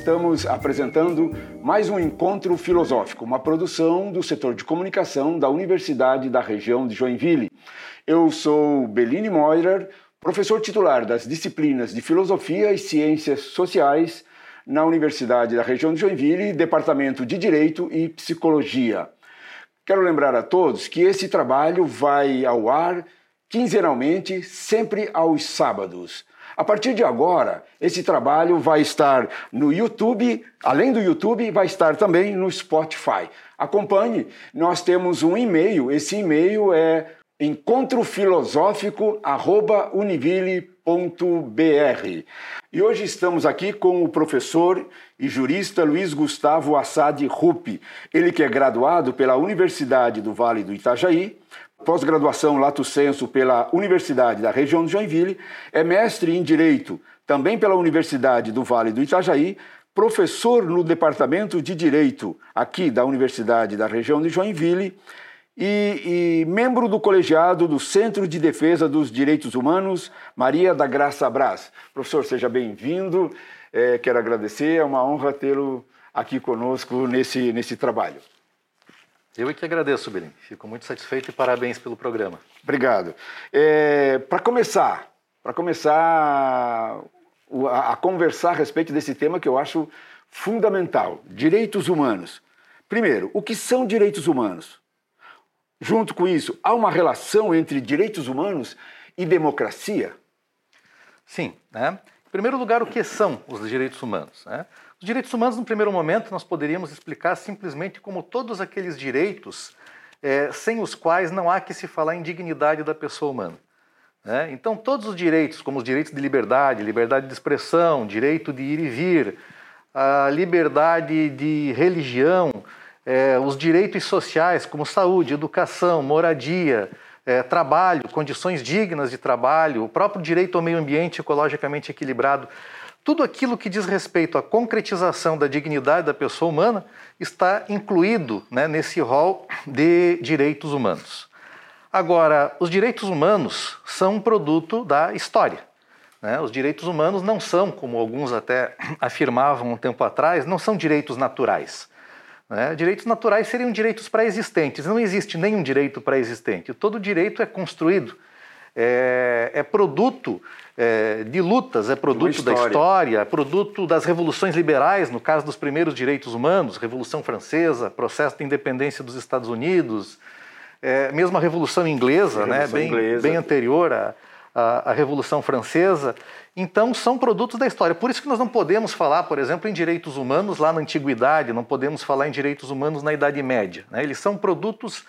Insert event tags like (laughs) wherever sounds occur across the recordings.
estamos apresentando mais um encontro filosófico, uma produção do setor de comunicação da Universidade da Região de Joinville. Eu sou Beline Moirer, professor titular das disciplinas de Filosofia e Ciências Sociais na Universidade da Região de Joinville, Departamento de Direito e Psicologia. Quero lembrar a todos que esse trabalho vai ao ar quinzenalmente, sempre aos sábados. A partir de agora, esse trabalho vai estar no YouTube, além do YouTube, vai estar também no Spotify. Acompanhe, nós temos um e-mail, esse e-mail é encontrofilosófico@univille.br. E hoje estamos aqui com o professor e jurista Luiz Gustavo Assad Rupi, ele que é graduado pela Universidade do Vale do Itajaí, pós-graduação Lato Senso pela Universidade da Região de Joinville, é mestre em Direito também pela Universidade do Vale do Itajaí, professor no Departamento de Direito aqui da Universidade da Região de Joinville e, e, membro do colegiado do Centro de Defesa dos Direitos Humanos, Maria da Graça Braz. Professor, seja bem-vindo. É, quero agradecer, é uma honra tê-lo aqui conosco nesse, nesse trabalho. Eu é que agradeço, Belim. Fico muito satisfeito e parabéns pelo programa. Obrigado. É, para começar, para começar a, a conversar a respeito desse tema que eu acho fundamental, direitos humanos. Primeiro, o que são direitos humanos? Junto com isso, há uma relação entre direitos humanos e democracia? Sim. Né? Em primeiro lugar, o que são os direitos humanos? Né? Os direitos humanos, no primeiro momento, nós poderíamos explicar simplesmente como todos aqueles direitos é, sem os quais não há que se falar em dignidade da pessoa humana. Né? Então, todos os direitos, como os direitos de liberdade, liberdade de expressão, direito de ir e vir, a liberdade de religião, é, os direitos sociais, como saúde, educação, moradia, é, trabalho, condições dignas de trabalho, o próprio direito ao meio ambiente ecologicamente equilibrado, tudo aquilo que diz respeito à concretização da dignidade da pessoa humana está incluído né, nesse rol de direitos humanos. Agora, os direitos humanos são um produto da história. Né? Os direitos humanos não são, como alguns até (clears throat) afirmavam um tempo atrás, não são direitos naturais. Né? Direitos naturais seriam direitos pré-existentes. Não existe nenhum direito pré-existente. Todo direito é construído, é, é produto é, de lutas, é produto história. da história, é produto das revoluções liberais, no caso dos primeiros direitos humanos, Revolução Francesa, processo de independência dos Estados Unidos, é, mesmo a Revolução Inglesa, a Revolução né, inglesa. Bem, bem anterior à, à, à Revolução Francesa. Então, são produtos da história. Por isso que nós não podemos falar, por exemplo, em direitos humanos lá na Antiguidade, não podemos falar em direitos humanos na Idade Média. Né? Eles são produtos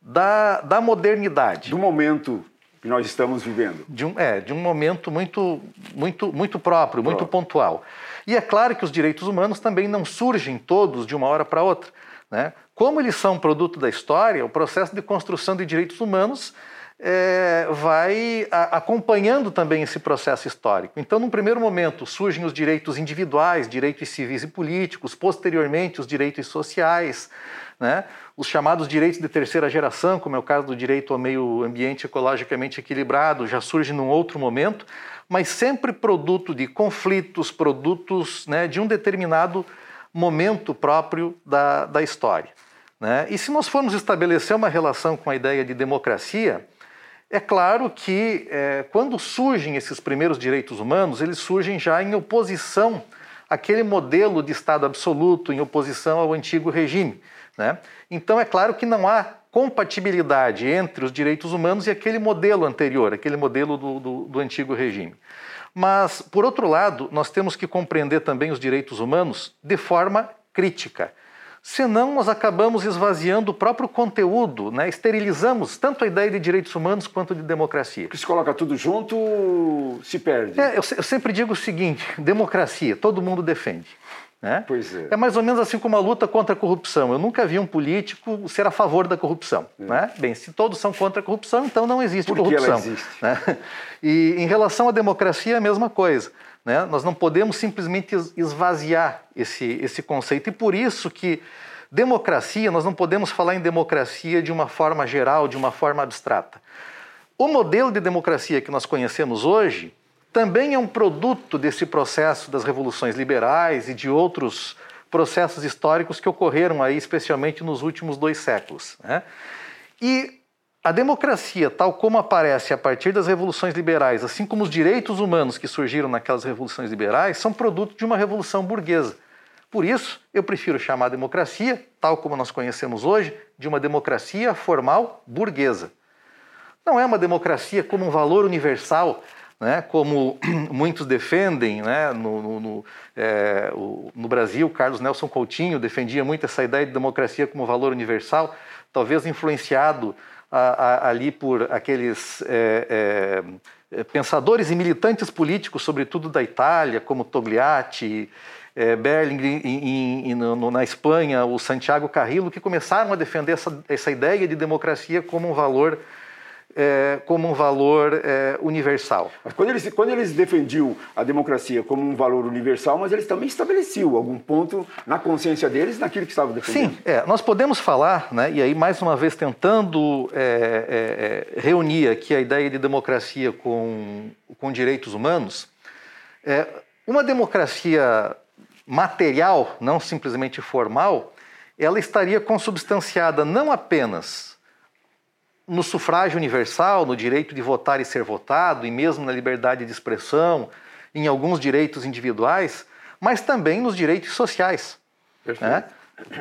da, da modernidade. Do momento que nós estamos vivendo. De um, é, de um momento muito, muito, muito próprio, muito pontual. E é claro que os direitos humanos também não surgem todos de uma hora para outra. Né? Como eles são produto da história, o processo de construção de direitos humanos é, vai a, acompanhando também esse processo histórico. Então, num primeiro momento, surgem os direitos individuais, direitos civis e políticos, posteriormente, os direitos sociais, né? os chamados direitos de terceira geração, como é o caso do direito ao meio ambiente ecologicamente equilibrado, já surge num outro momento, mas sempre produto de conflitos, produtos né, de um determinado momento próprio da, da história. Né? E se nós formos estabelecer uma relação com a ideia de democracia, é claro que é, quando surgem esses primeiros direitos humanos, eles surgem já em oposição àquele modelo de Estado absoluto, em oposição ao antigo regime. Né? Então é claro que não há compatibilidade entre os direitos humanos e aquele modelo anterior, aquele modelo do, do, do antigo regime. Mas, por outro lado, nós temos que compreender também os direitos humanos de forma crítica. Senão, nós acabamos esvaziando o próprio conteúdo, né? esterilizamos tanto a ideia de direitos humanos quanto de democracia. Porque se coloca tudo junto, se perde. É, eu, eu sempre digo o seguinte: democracia, todo mundo defende. Né? Pois é. é mais ou menos assim como a luta contra a corrupção. Eu nunca vi um político ser a favor da corrupção. É. Né? Bem, se todos são contra a corrupção, então não existe Por corrupção. Ela existe? Né? E em relação à democracia, é a mesma coisa. Né? Nós não podemos simplesmente esvaziar esse, esse conceito. E por isso que democracia, nós não podemos falar em democracia de uma forma geral, de uma forma abstrata. O modelo de democracia que nós conhecemos hoje também é um produto desse processo das revoluções liberais e de outros processos históricos que ocorreram aí, especialmente nos últimos dois séculos. Né? E a democracia, tal como aparece a partir das revoluções liberais, assim como os direitos humanos que surgiram naquelas revoluções liberais, são produto de uma revolução burguesa. Por isso, eu prefiro chamar a democracia, tal como nós conhecemos hoje, de uma democracia formal burguesa. Não é uma democracia como um valor universal, né, como (clears throat) muitos defendem. Né, no, no, no, é, o, no Brasil, Carlos Nelson Coutinho defendia muito essa ideia de democracia como valor universal, talvez influenciado a, a, ali por aqueles é, é, pensadores e militantes políticos, sobretudo da Itália, como Togliatti, é, Berling na Espanha, o Santiago Carrillo, que começaram a defender essa, essa ideia de democracia como um valor é, como um valor é, universal. Mas quando eles, quando eles defendiam a democracia como um valor universal, mas eles também estabeleciam algum ponto na consciência deles naquilo que estavam defendendo. Sim, é, nós podemos falar, né, e aí mais uma vez tentando é, é, é, reunir aqui a ideia de democracia com, com direitos humanos, uma democracia material, não simplesmente formal, ela estaria consubstanciada não apenas no sufrágio universal, no direito de votar e ser votado, e mesmo na liberdade de expressão, em alguns direitos individuais, mas também nos direitos sociais. Né?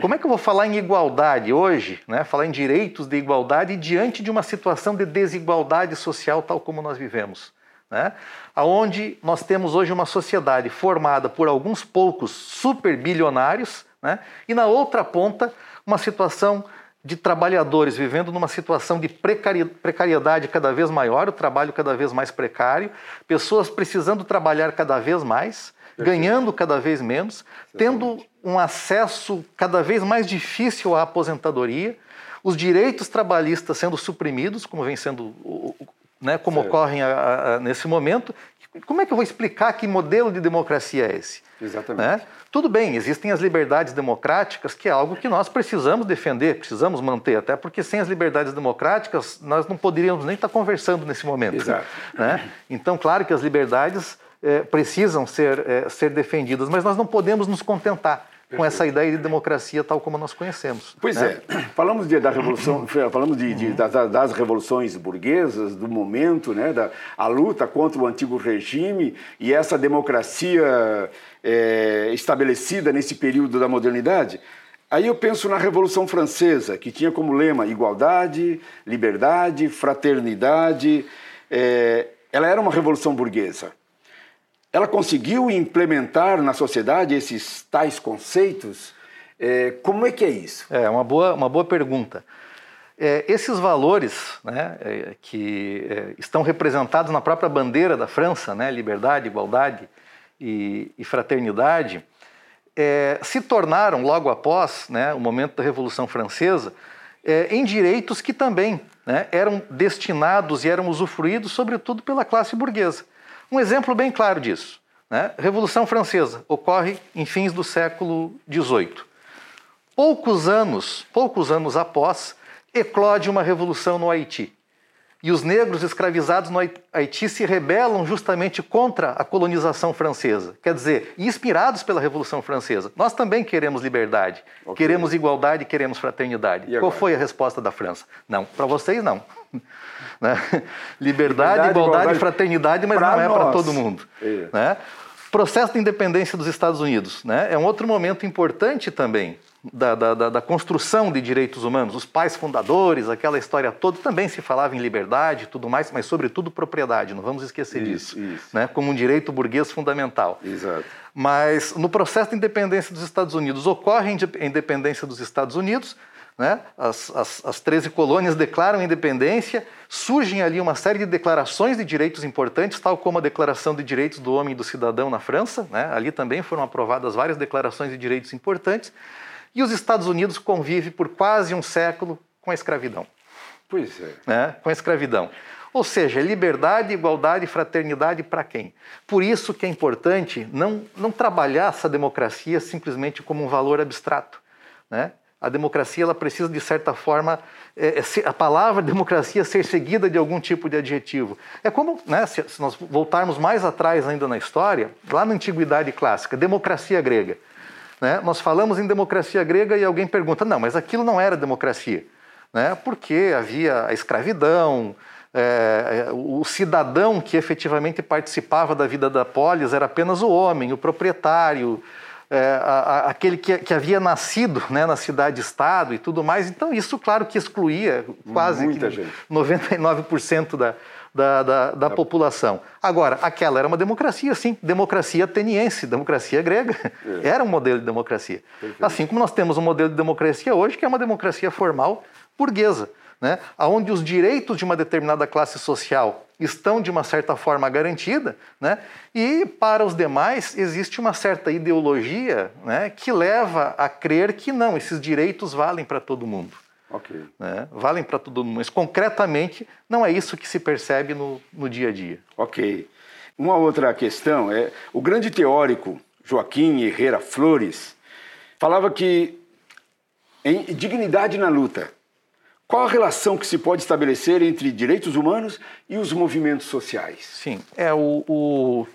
Como é que eu vou falar em igualdade hoje, né? falar em direitos de igualdade diante de uma situação de desigualdade social tal como nós vivemos? Né? Onde nós temos hoje uma sociedade formada por alguns poucos superbilionários né? e na outra ponta uma situação de trabalhadores vivendo numa situação de precariedade cada vez maior, o trabalho cada vez mais precário, pessoas precisando trabalhar cada vez mais, ganhando cada vez menos, tendo um acesso cada vez mais difícil à aposentadoria, os direitos trabalhistas sendo suprimidos, como vem sendo, né, como certo. ocorrem a, a, nesse momento. Como é que eu vou explicar que modelo de democracia é esse? Exatamente. Né? Tudo bem, existem as liberdades democráticas, que é algo que nós precisamos defender, precisamos manter, até porque sem as liberdades democráticas nós não poderíamos nem estar conversando nesse momento. Exato. (laughs) Né? Então, claro que as liberdades é, precisam ser, é, ser defendidas, mas nós não podemos nos contentar com essa ideia de democracia tal como nós conhecemos. Pois né? é, (clears throat) falamos de, da revolução, (clears throat) falamos de, de das, das, revoluções burguesas, do momento, né, da a luta contra o antigo regime e essa democracia é, estabelecida nesse período da modernidade. Aí eu penso na Revolução Francesa, que tinha como lema igualdade, liberdade, fraternidade. É, ela era uma revolução burguesa ela conseguiu implementar na sociedade esses tais conceitos? É, como é que é isso? É uma boa, uma boa pergunta. É, esses valores né, é, que é, estão representados na própria bandeira da França, né, liberdade, igualdade e, e fraternidade, é, se tornaram, logo após né, o momento da Revolução Francesa, é, em direitos que também né, eram destinados e eram usufruídos, sobretudo, pela classe burguesa. Um exemplo bem claro disso. Né? Revolução Francesa ocorre em fins do século XVIII. Poucos anos, poucos anos após, eclode uma revolução no Haiti. E os negros escravizados no Haiti se rebelam justamente contra a colonização francesa. Quer dizer, inspirados pela Revolução Francesa. Nós também queremos liberdade, okay. queremos igualdade, queremos fraternidade. Qual foi a resposta da França? Não, para vocês não. (laughs) Né? Liberdade, Liberdade, igualdade, igualdade fraternidade, mas não é para todo mundo. Né? Processo de independência dos Estados Unidos né? é um outro momento importante também da, da, da, construção de direitos humanos. Os pais fundadores, aquela história toda, também se falava em liberdade e tudo mais, mas sobretudo propriedade, não vamos esquecer isso, disso, isso. Né? como um direito burguês fundamental. Exato. Mas no processo de independência dos Estados Unidos, ocorre a independência dos Estados Unidos, né? As, as, as 13 colônias declaram independência, surgem ali uma série de declarações de direitos importantes, tal como a Declaração de Direitos do Homem e do Cidadão na França. Né? Ali também foram aprovadas várias declarações de direitos importantes. E os Estados Unidos convivem por quase um século com a escravidão. Pois é. Né? Com a escravidão. Ou seja, liberdade, igualdade e fraternidade para quem? Por isso que é importante não, não trabalhar essa democracia simplesmente como um valor abstrato. Né? A democracia ela precisa, de certa forma, é, é, a palavra (laughs) democracia ser seguida de algum tipo de adjetivo. É como, né, se, se, nós voltarmos mais atrás ainda na história, lá na Antiguidade Clássica, democracia grega. Né, nós falamos em democracia grega e alguém pergunta, não, mas aquilo não era democracia. Né, porque havia a escravidão, é, o cidadão que efetivamente participava da vida da polis era apenas o homem, o proprietário, é, a, a, aquele que, que, havia nascido né, na cidade-estado e tudo mais. Então, isso, claro, que excluía quase gente. 99% da, da, da, da população. Agora, aquela era uma democracia, sim, democracia ateniense, democracia grega. É. Era um modelo de democracia. Perfeito. Assim como nós temos um modelo de democracia hoje, que é uma democracia formal burguesa né, onde os direitos de uma determinada classe social estão, de uma certa forma, garantidos, né, e para os demais existe uma certa ideologia né, que leva a crer que não, esses direitos valem para todo mundo. Okay. Né, valem para todo mundo, mas concretamente não é isso que se percebe no, no dia a dia. Ok. Uma outra questão é: o grande teórico Joaquim Herrera Flores falava que em dignidade na luta qual a relação que se pode estabelecer entre direitos humanos e os movimentos sociais? Sim, é o, o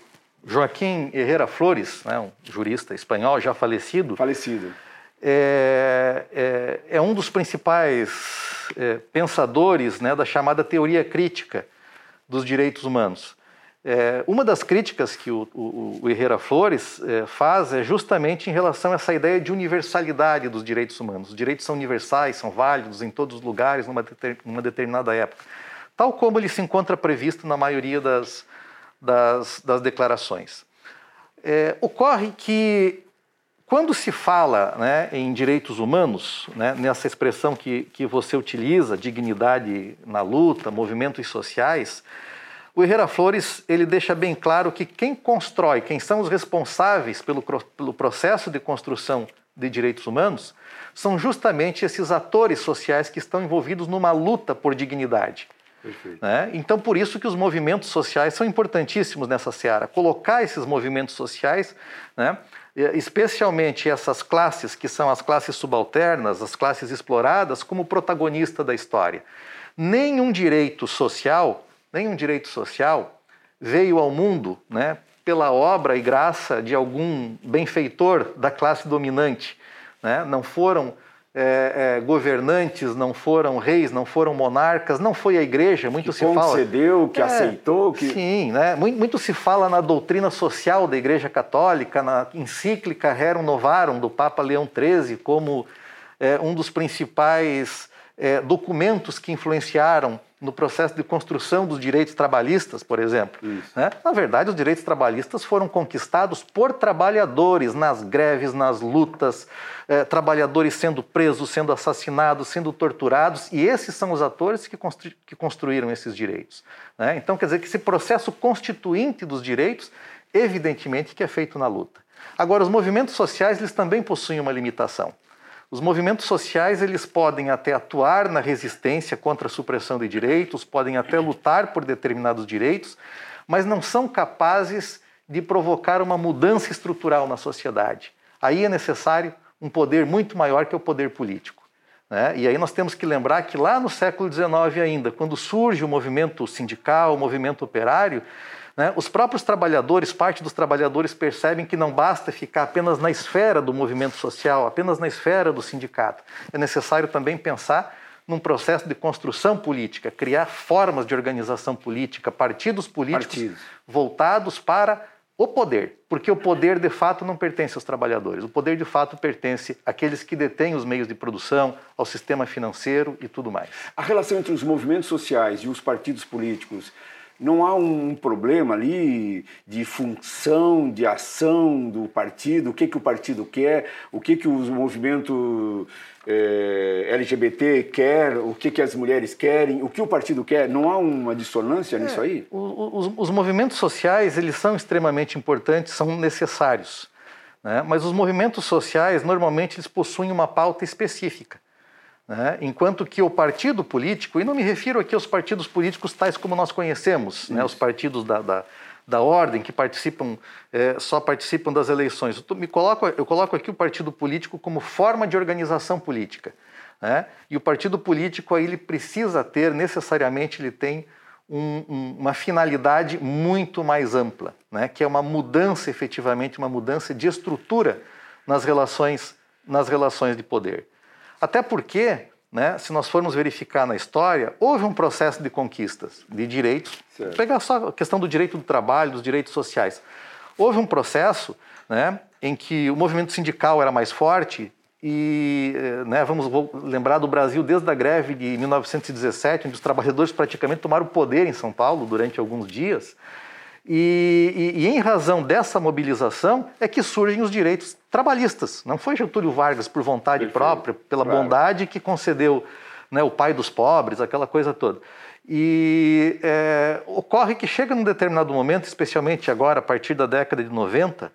Joaquim Herrera Flores, né, um jurista espanhol já falecido. Falecido. É, é, é um dos principais é, pensadores né, da chamada teoria crítica dos direitos humanos. É, uma das críticas que o, o, o Herrera Flores é, faz é justamente em relação a essa ideia de universalidade dos direitos humanos. Os direitos são universais, são válidos em todos os lugares, numa, deter, numa determinada época. Tal como ele se encontra previsto na maioria das, das, das declarações. É, ocorre que, quando se fala né, em direitos humanos, né, nessa expressão que, que você utiliza, dignidade na luta, movimentos sociais, o Herrera Flores ele deixa bem claro que quem constrói, quem são os responsáveis pelo, pelo processo de construção de direitos humanos, são justamente esses atores sociais que estão envolvidos numa luta por dignidade. Né? Então, por isso que os movimentos sociais são importantíssimos nessa seara. Colocar esses movimentos sociais, né? Especialmente essas classes que são as classes subalternas, as classes exploradas, como protagonista da história. Nenhum direito social nenhum direito social veio ao mundo né, pela obra e graça de algum benfeitor da classe dominante. Né? Não foram é, é, governantes, não foram reis, não foram monarcas, não foi a igreja. Muito que se fala. concedeu, que é, aceitou. Que... Sim, né? muito, muito, se fala na doutrina social da Igreja Católica, na encíclica Rerum Novarum do Papa Leão XIII, como é, um dos principais é, documentos que influenciaram no processo de construção dos direitos trabalhistas, por exemplo. Né? Na verdade, os direitos trabalhistas foram conquistados por trabalhadores nas greves, nas lutas, eh, trabalhadores sendo presos, sendo assassinados, sendo torturados, e esses são os atores que, constru que construíram esses direitos. Né? Então, quer dizer que esse processo constituinte dos direitos, evidentemente que é feito na luta. Agora, os movimentos sociais eles também possuem uma limitação. Os movimentos sociais eles podem até atuar na resistência contra a supressão de direitos, podem até lutar por determinados direitos, mas não são capazes de provocar uma mudança estrutural na sociedade. Aí é necessário um poder muito maior que o poder político. Né? E aí nós temos que lembrar que lá no século XIX ainda, quando surge o movimento sindical, o movimento operário, né? Os próprios trabalhadores, parte dos trabalhadores percebem que não basta ficar apenas na esfera do movimento social, apenas na esfera do sindicato. É necessário também pensar num processo de construção política, criar formas de organização política, partidos políticos partidos. voltados para o poder, porque o poder de fato não pertence aos trabalhadores, o poder de fato pertence àqueles que detêm os meios de produção, ao sistema financeiro e tudo mais. A relação entre os movimentos sociais e os partidos políticos não há um problema ali de função, de ação do partido, o que, que o partido quer, o que, que o movimento eh, LGBT quer, o que, que as mulheres querem, o que o partido quer. Não há uma dissonância é, nisso aí? Os, os, movimentos sociais eles são extremamente importantes, são necessários. Né? Mas os movimentos sociais, normalmente, eles possuem uma pauta específica. Né? Enquanto que o partido político, e não me refiro aqui aos partidos políticos tais como nós conhecemos, né? os partidos da, da, da ordem, que participam, é, só participam das eleições. Eu, me coloco, eu coloco aqui o partido político como forma de organização política. Né? E o partido político aí, ele precisa ter, necessariamente, ele tem um, um, uma finalidade muito mais ampla, né? que é uma mudança, efetivamente, uma mudança de estrutura nas relações, nas relações de poder. Até porque, né, se nós formos verificar na história, houve um processo de conquistas de direitos. Certo. Pegar só a questão do direito do trabalho, dos direitos sociais. Houve um processo né, em que o movimento sindical era mais forte e eh, né, vamos lembrar do Brasil desde a greve de 1917, onde os trabalhadores praticamente tomaram o poder em São Paulo durante alguns dias. E, e, e, em razão dessa mobilização é que surgem os direitos trabalhistas. Não foi Getúlio Vargas por vontade Perfeito. própria, pela claro. bondade que concedeu né, o pai dos pobres, aquela coisa toda. E é, ocorre que chega num determinado momento, especialmente agora, a partir da década de 90,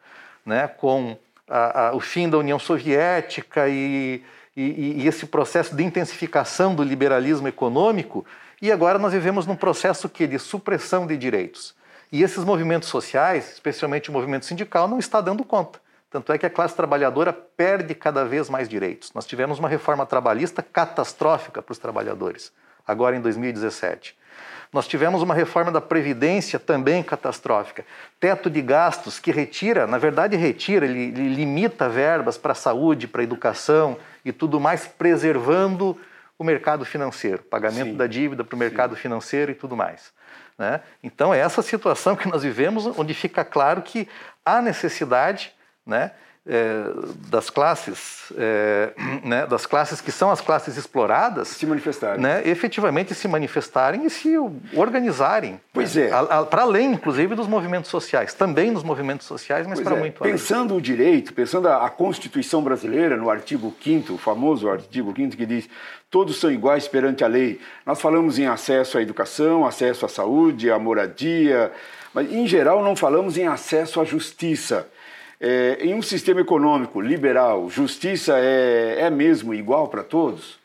né, com a, a, o fim da União Soviética e, e, e esse processo de intensificação do liberalismo econômico, e agora nós vivemos num processo que de supressão de direitos. E esses movimentos sociais, especialmente o movimento sindical, não está dando conta. Tanto é que a classe trabalhadora perde cada vez mais direitos. Nós tivemos uma reforma trabalhista catastrófica para os trabalhadores, agora em 2017. Nós tivemos uma reforma da Previdência também catastrófica. Teto de gastos que retira, na verdade retira, ele, ele limita verbas para a saúde, para a educação e tudo mais, preservando o mercado financeiro, pagamento Sim. da dívida para o mercado Sim. financeiro e tudo mais. Né? Então, é essa situação que nós vivemos, onde fica claro que há necessidade né, é, das classes, é, (clears throat) né, das classes que são as classes exploradas, se manifestarem, né, efetivamente se manifestarem e se organizarem. Pois né, é. Para além, inclusive, dos movimentos sociais, também nos movimentos sociais, mas para é. muito além. Pensando o direito, pensando a, a Constituição brasileira, no artigo 5 o famoso artigo 5 que diz todos são iguais perante a lei. Nós falamos em acesso à educação, acesso à saúde, à moradia, mas em geral não falamos em acesso à justiça. É, em um sistema econômico liberal, justiça é, é mesmo igual para todos?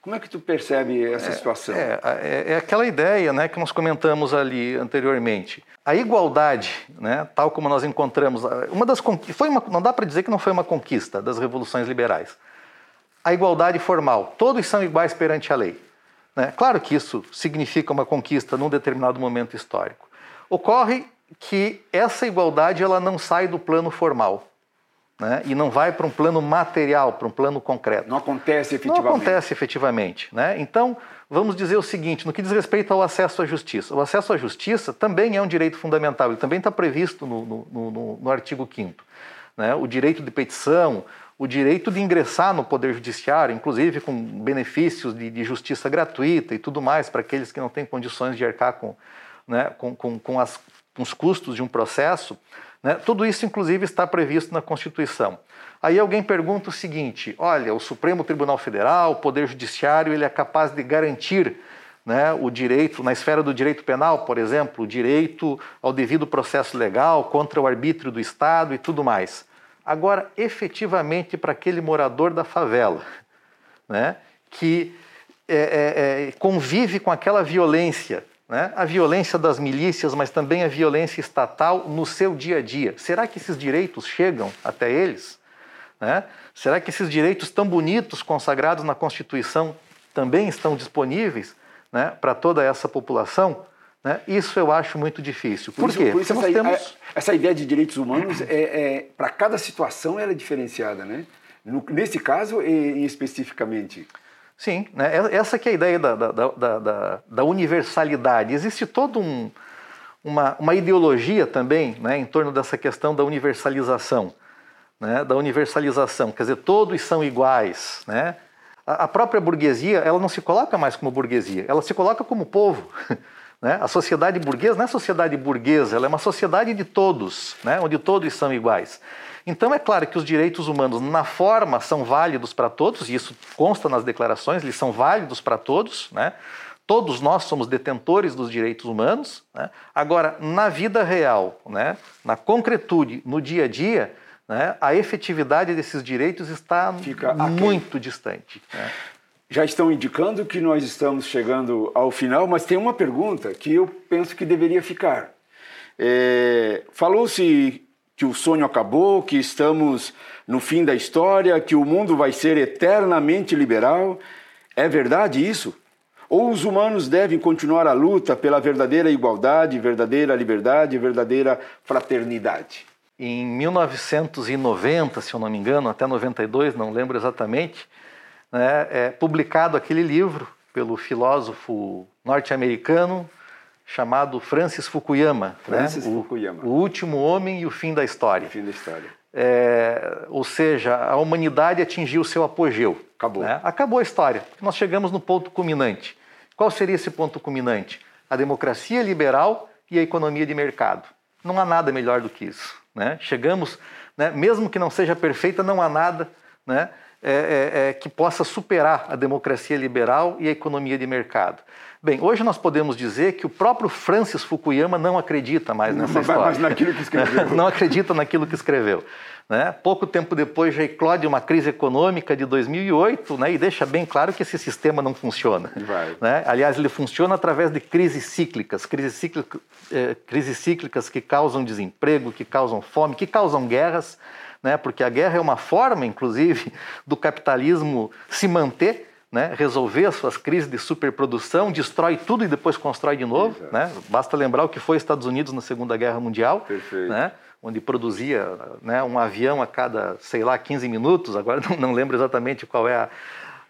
Como é que tu percebe essa é, situação? É, é, é, aquela ideia né, que nós comentamos ali anteriormente. A igualdade, né, tal como nós encontramos, uma das foi uma, não dá para dizer que não foi uma conquista das revoluções liberais. A igualdade formal, todos são iguais perante a lei. Né? Claro que isso significa uma conquista num determinado momento histórico. Ocorre que essa igualdade ela não sai do plano formal. Né? E não vai para um plano material, para um plano concreto. Não acontece efetivamente. Não acontece efetivamente. Né? Então, vamos dizer o seguinte: no que diz respeito ao acesso à justiça. O acesso à justiça também é um direito fundamental, ele também está previsto no, no, no, no artigo 5. Né? O direito de petição, o direito de ingressar no Poder Judiciário, inclusive com benefícios de, de justiça gratuita e tudo mais, para aqueles que não têm condições de arcar com, né, com, com, com as os custos de um processo, né? tudo isso, inclusive, está previsto na Constituição. Aí alguém pergunta o seguinte: olha, o Supremo Tribunal Federal, o Poder Judiciário, ele é capaz de garantir né, o direito, na esfera do direito penal, por exemplo, o direito ao devido processo legal contra o arbítrio do Estado e tudo mais. Agora, efetivamente, para aquele morador da favela, né, que é, é, é, convive com aquela violência né? a violência das milícias, mas também a violência estatal no seu dia a dia. Será que esses direitos chegam até eles? Né? Será que esses direitos tão bonitos consagrados na Constituição também estão disponíveis né, para toda essa população? Né? Isso eu acho muito difícil. Por, por quê? Por isso essa, temos... essa, ideia de direitos humanos, é, é para cada situação, ela é diferenciada. Né? No, nesse caso, e, especificamente. Sim, né? essa que é a ideia da, da, da, da universalidade. Existe toda um, uma, uma, ideologia também né, em torno dessa questão da universalização. Né, da universalização, quer dizer, todos são iguais. Né? A, a própria burguesia, ela não se coloca mais como burguesia, ela se coloca como povo. (laughs) Né? A sociedade burguesa não é sociedade burguesa, ela é uma sociedade de todos, né? onde todos são iguais. Então é claro que os direitos humanos, na forma, são válidos para todos, e isso consta nas declarações, eles são válidos para todos, né? Todos nós somos detentores dos direitos humanos. Né? Agora, na vida real, né? na concretude, no dia a dia, né? a efetividade desses direitos está Fica muito distante. Né? Já estão indicando que nós estamos chegando ao final, mas tem uma pergunta que eu penso que deveria ficar. É, Falou-se que o sonho acabou, que estamos no fim da história, que o mundo vai ser eternamente liberal. É verdade isso? Ou os humanos devem continuar a luta pela verdadeira igualdade, verdadeira liberdade, verdadeira fraternidade? Em 1990, se eu não me engano, até 92, não lembro exatamente, né, é publicado aquele livro pelo filósofo norte-americano chamado Francis Fukuyama, né? Francis né? Fukuyama. O, o, Último Homem e o Fim da História. O fim da história. É, ou seja, a humanidade atingiu seu apogeu. Acabou. Né? Acabou a história. Nós chegamos no ponto culminante. Qual seria esse ponto culminante? A democracia liberal e a economia de mercado. Não há nada melhor do que isso. Né? Chegamos, né, mesmo que não seja perfeita, não há nada né, é, é, é, que possa superar a democracia liberal e a economia de mercado. Bem, hoje nós podemos dizer que o próprio Francis Fukuyama não acredita mais nessa não, história. Mas naquilo que escreveu. (laughs) não acredita naquilo que escreveu. Né? Pouco tempo depois já eclode uma crise econômica de 2008 né? e deixa bem claro que esse sistema não funciona. Né? Aliás, ele funciona através de crises cíclicas, crises eh, crises cíclicas que causam desemprego, que causam fome, que causam guerras, né? porque a guerra é uma forma, inclusive, (laughs) do capitalismo se manter né, resolver as suas crises de superprodução, destrói tudo e depois constrói de novo. Né? Basta lembrar o que foi Estados Unidos na Segunda Guerra Mundial, né, onde produzia né, um avião a cada, sei lá, 15 minutos, agora (laughs) não, não lembro exatamente qual é a.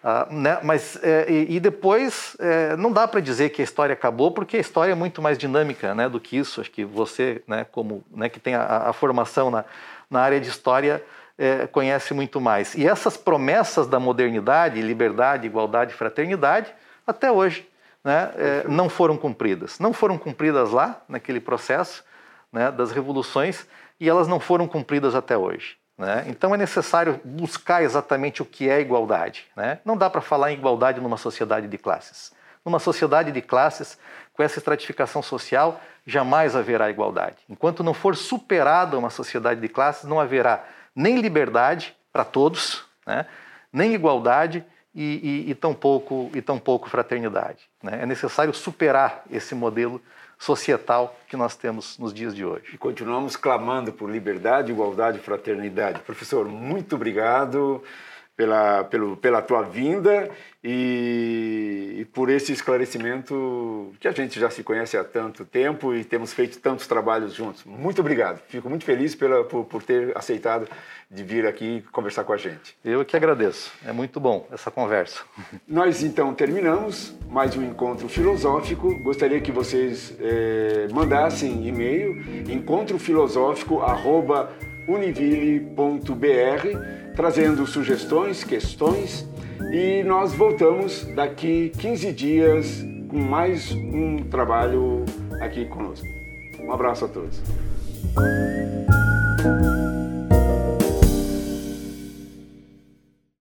a né, mas é, e, e, depois é, não dá para dizer que a história acabou, porque a história é muito mais dinâmica né, do que isso. Acho que você, como que tem a, a formação na, na área de história, é, conhece muito mais. E essas promessas da modernidade, liberdade, igualdade, fraternidade, até hoje né, é, não foram cumpridas. Não foram cumpridas lá, naquele processo né, das revoluções, e elas não foram cumpridas até hoje. Né? Então é necessário buscar exatamente o que é igualdade. Né? Não dá para falar em igualdade numa sociedade de classes. Numa sociedade de classes, com essa estratificação social, jamais haverá igualdade. Enquanto não for superada uma sociedade de classes, não haverá nem liberdade para todos, né? nem igualdade e, e, e, tampouco, e tampouco fraternidade. Né? É necessário superar esse modelo societal que nós temos nos dias de hoje. E continuamos clamando por liberdade, igualdade e fraternidade. Professor, muito obrigado pela, pelo, pela tua vinda e, e, por esse esclarecimento que a gente já se conhece há tanto tempo e temos feito tantos trabalhos juntos. Muito obrigado. Fico muito feliz pela, por, por ter aceitado de vir aqui conversar com a gente. Eu que agradeço. É muito bom essa conversa. (laughs) Nós então terminamos mais um encontro filosófico. Gostaria que vocês eh, mandassem e-mail encontrofilosófico@univille.br trazendo sugestões, questões e nós voltamos daqui 15 dias com mais um trabalho aqui conosco. Um abraço a todos.